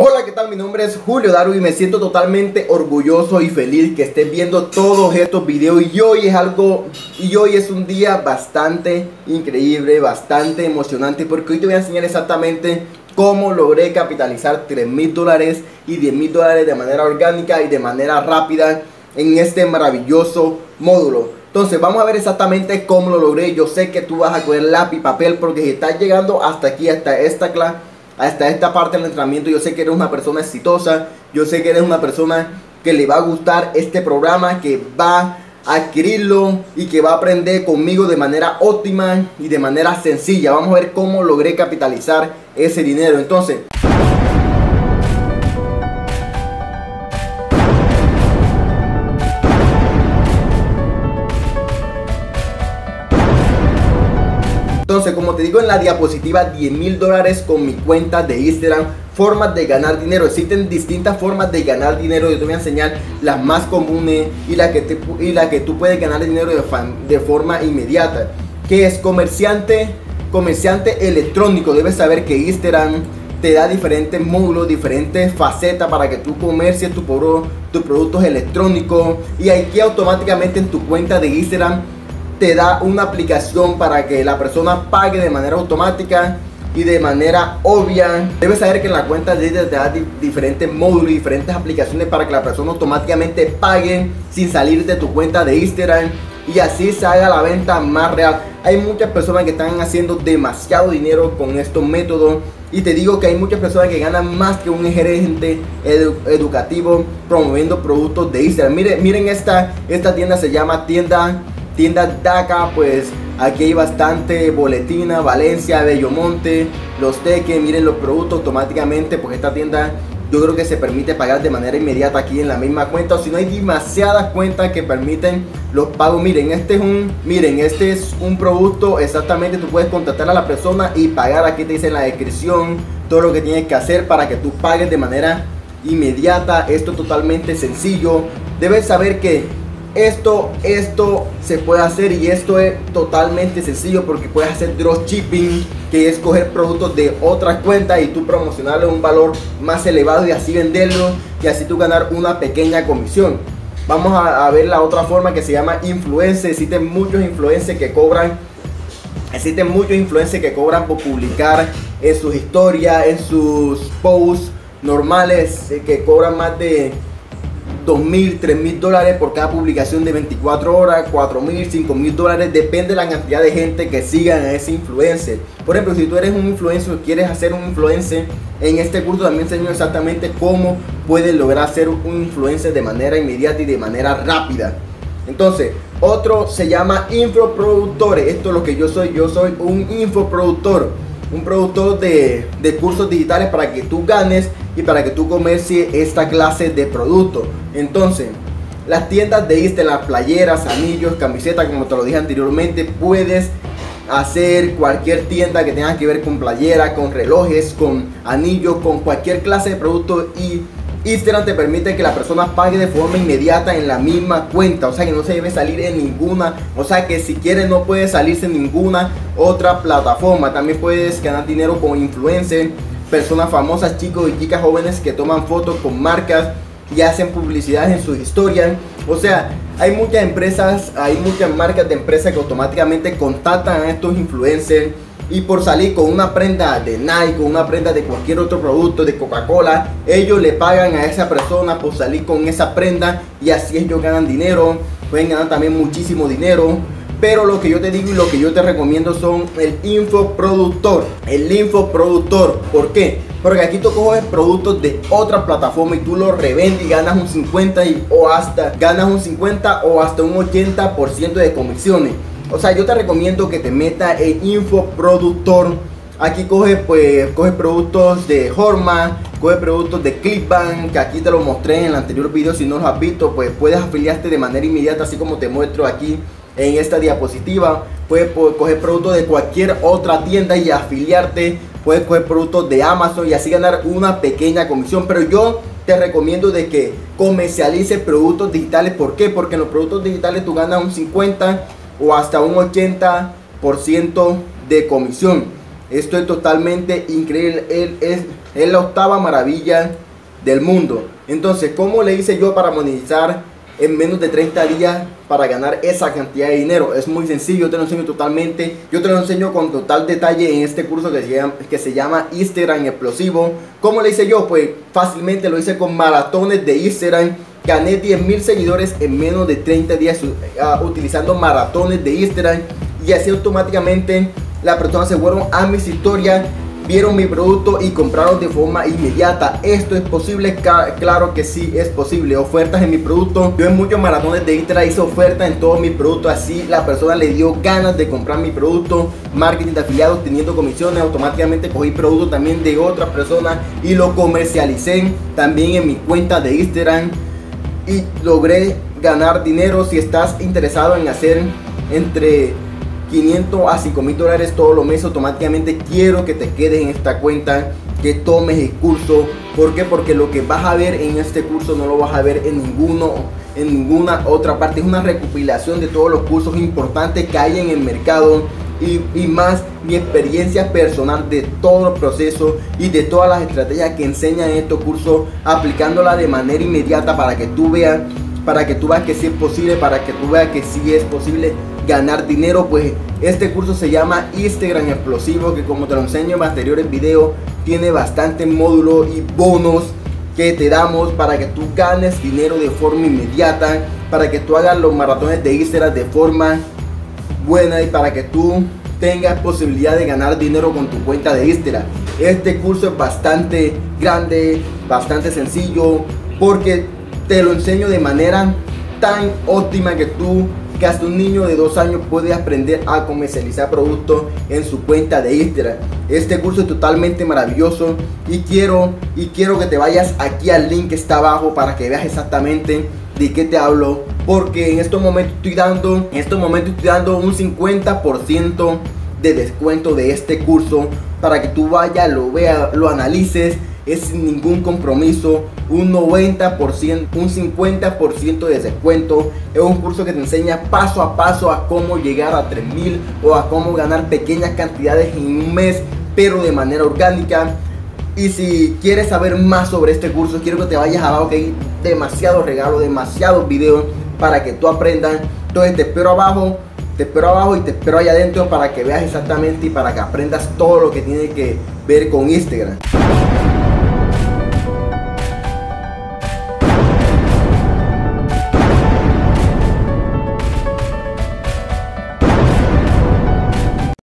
Hola, ¿qué tal? Mi nombre es Julio Daru y me siento totalmente orgulloso y feliz que estén viendo todos estos videos y hoy es algo y hoy es un día bastante increíble, bastante emocionante porque hoy te voy a enseñar exactamente cómo logré capitalizar 3 mil dólares y 10 mil dólares de manera orgánica y de manera rápida en este maravilloso módulo. Entonces vamos a ver exactamente cómo lo logré. Yo sé que tú vas a coger lápiz papel porque si estás llegando hasta aquí, hasta esta clase hasta esta parte del entrenamiento. Yo sé que eres una persona exitosa, yo sé que eres una persona que le va a gustar este programa, que va a adquirirlo y que va a aprender conmigo de manera óptima y de manera sencilla. Vamos a ver cómo logré capitalizar ese dinero. Entonces, Entonces, como te digo en la diapositiva, 10 mil dólares con mi cuenta de Instagram. Formas de ganar dinero. Existen distintas formas de ganar dinero. Yo te voy a enseñar las más comunes y la que, te, y la que tú puedes ganar dinero de, forma inmediata. Que es comerciante, comerciante electrónico. Debes saber que Instagram te da diferentes módulos, diferentes facetas para que tú comercies tu, tus productos electrónicos. Y aquí automáticamente en tu cuenta de Instagram te da una aplicación para que la persona pague de manera automática y de manera obvia. Debes saber que en la cuenta de te da diferentes módulos, diferentes aplicaciones para que la persona automáticamente pague sin salir de tu cuenta de Instagram y así se haga la venta más real. Hay muchas personas que están haciendo demasiado dinero con estos métodos y te digo que hay muchas personas que ganan más que un gerente educativo promoviendo productos de Instagram. Miren, miren esta, esta tienda se llama tienda Tienda DACA, pues aquí hay bastante boletina, Valencia, Bellomonte, los teques, miren los productos automáticamente, pues esta tienda yo creo que se permite pagar de manera inmediata aquí en la misma cuenta o si no hay demasiadas cuentas que permiten los pagos. Miren este es un miren este es un producto exactamente tú puedes contactar a la persona y pagar aquí te dice en la descripción todo lo que tienes que hacer para que tú pagues de manera inmediata. Esto es totalmente sencillo. Debes saber que esto, esto se puede hacer y esto es totalmente sencillo porque puedes hacer dropshipping, que es coger productos de otras cuentas y tú promocionarle un valor más elevado y así venderlo y así tú ganar una pequeña comisión. Vamos a, ver la otra forma que se llama influencer. Existen muchos influencers que cobran Existen muchos influencers que cobran por publicar en sus historias, en sus posts normales, eh, que cobran más de 2 mil, 3 mil dólares por cada publicación de 24 horas, 4 mil, 5 mil dólares, depende de la cantidad de gente que sigan a ese influencer. Por ejemplo, si tú eres un influencer o quieres hacer un influencer, en este curso también enseño exactamente cómo puedes lograr ser un influencer de manera inmediata y de manera rápida. Entonces, otro se llama infoproductores. Esto es lo que yo soy. Yo soy un infoproductor. Un productor de, de cursos digitales para que tú ganes y para que tú comercies esta clase de productos. Entonces, las tiendas de Instagram, las playeras, anillos, camisetas, como te lo dije anteriormente, puedes hacer cualquier tienda que tenga que ver con playera, con relojes, con anillos, con cualquier clase de producto y Instagram te permite que la persona pague de forma inmediata en la misma cuenta, o sea que no se debe salir en ninguna, o sea que si quieres no puedes salirse en ninguna otra plataforma, también puedes ganar dinero con influencer, personas famosas, chicos y chicas jóvenes que toman fotos con marcas y hacen publicidad en sus historias. O sea, hay muchas empresas, hay muchas marcas de empresas que automáticamente contactan a estos influencers y por salir con una prenda de Nike, con una prenda de cualquier otro producto, de Coca-Cola, ellos le pagan a esa persona por salir con esa prenda y así ellos ganan dinero, pueden ganar también muchísimo dinero. Pero lo que yo te digo y lo que yo te recomiendo son el infoproductor. El infoproductor. ¿Por qué? Porque aquí tú coges productos de otra plataforma y tú los revendes y ganas un 50 y, o hasta ganas un 50 o hasta un 80% de comisiones. O sea, yo te recomiendo que te metas en infoproductor. Aquí coge pues coge productos de Horma, coge productos de Clipbank, que aquí te lo mostré en el anterior video, si no los has visto, pues puedes afiliarte de manera inmediata así como te muestro aquí en esta diapositiva. Puedes coger productos de cualquier otra tienda y afiliarte. Puedes coger productos de Amazon y así ganar una pequeña comisión. Pero yo te recomiendo de que comercialices productos digitales. ¿Por qué? Porque en los productos digitales tú ganas un 50 o hasta un 80% de comisión. Esto es totalmente increíble. Él es, la octava maravilla del mundo. Entonces, ¿cómo le hice yo para monetizar en menos de 30 días para ganar esa cantidad de dinero. Es muy sencillo, yo te lo enseño totalmente, yo te lo enseño con total detalle en este curso que se llama, que se llama Instagram Explosivo. ¿Cómo le hice yo? Pues fácilmente lo hice con maratones de Instagram. Gané 10 mil seguidores en menos de 30 días uh, utilizando maratones de Instagram y así automáticamente las personas se fueron a mis historias vieron mi producto y compraron de forma inmediata. ¿Esto es posible? Claro que sí es posible. Ofertas en mi producto. Yo en muchos maratones de Instagram hice ofertas en todos mis productos. Así la persona le dio ganas de comprar mi producto. Marketing de afiliados teniendo comisiones. Automáticamente cogí producto también de otras personas y lo comercialicé también en mi cuenta de Instagram. Y logré ganar dinero. Si estás interesado en hacer entre 500 a 5 mil dólares todos los meses automáticamente quiero que te quedes en esta cuenta que tomes el curso. ¿por qué? porque lo que vas a ver en este curso no lo vas a ver en ninguno en ninguna otra parte. Es una recopilación de todos los cursos importantes que hay en el mercado y, más mi experiencia personal de todo el proceso y de todas las estrategias que enseñan en estos cursos aplicándola de manera inmediata para que tú veas para que tú veas que sí es posible para que tú veas que sí es posible ganar dinero, pues este curso se llama Instagram Explosivo, que como te lo enseño en anteriores videos, tiene bastante módulos y bonos que te damos para que tú ganes dinero de forma inmediata, para que tú hagas los maratones de Instagram de forma buena y para que tú tengas posibilidad de ganar dinero con tu cuenta de Instagram. Este curso es bastante grande, bastante sencillo, porque te lo enseño de manera tan óptima que tú que hasta un niño de dos años puede aprender a comercializar productos en su cuenta de Instagram. Este curso es totalmente maravilloso y quiero, y quiero que te vayas aquí al link que está abajo para que veas exactamente de qué te hablo. Porque en estos momentos estoy dando, en estos momentos estoy dando un 50% de descuento de este curso para que tú vayas, lo veas, lo analices es sin ningún compromiso, un 90%, un 50% de descuento. Es un curso que te enseña paso a paso a cómo llegar a 3000 o a cómo ganar pequeñas cantidades en un mes, pero de manera orgánica. Y si quieres saber más sobre este curso, quiero que te vayas abajo que hay demasiados regalos, demasiados videos para que tú aprendas. Entonces te espero abajo, te espero abajo y te espero allá adentro para que veas exactamente y para que aprendas todo lo que tiene que ver con Instagram.